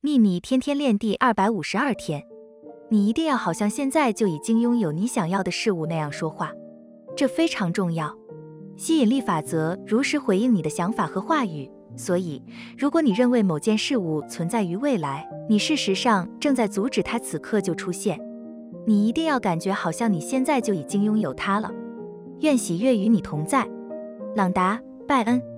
秘密天天练第二百五十二天。你一定要好像现在就已经拥有你想要的事物那样说话这非常重要。吸引力法则如实回应你的想法和话语所以如果你认为某件事物存在于未来你事实上正在阻止它此刻就出现你一定要感觉好像你现在就已经拥有它了。愿喜悦与你同在。朗达拜恩。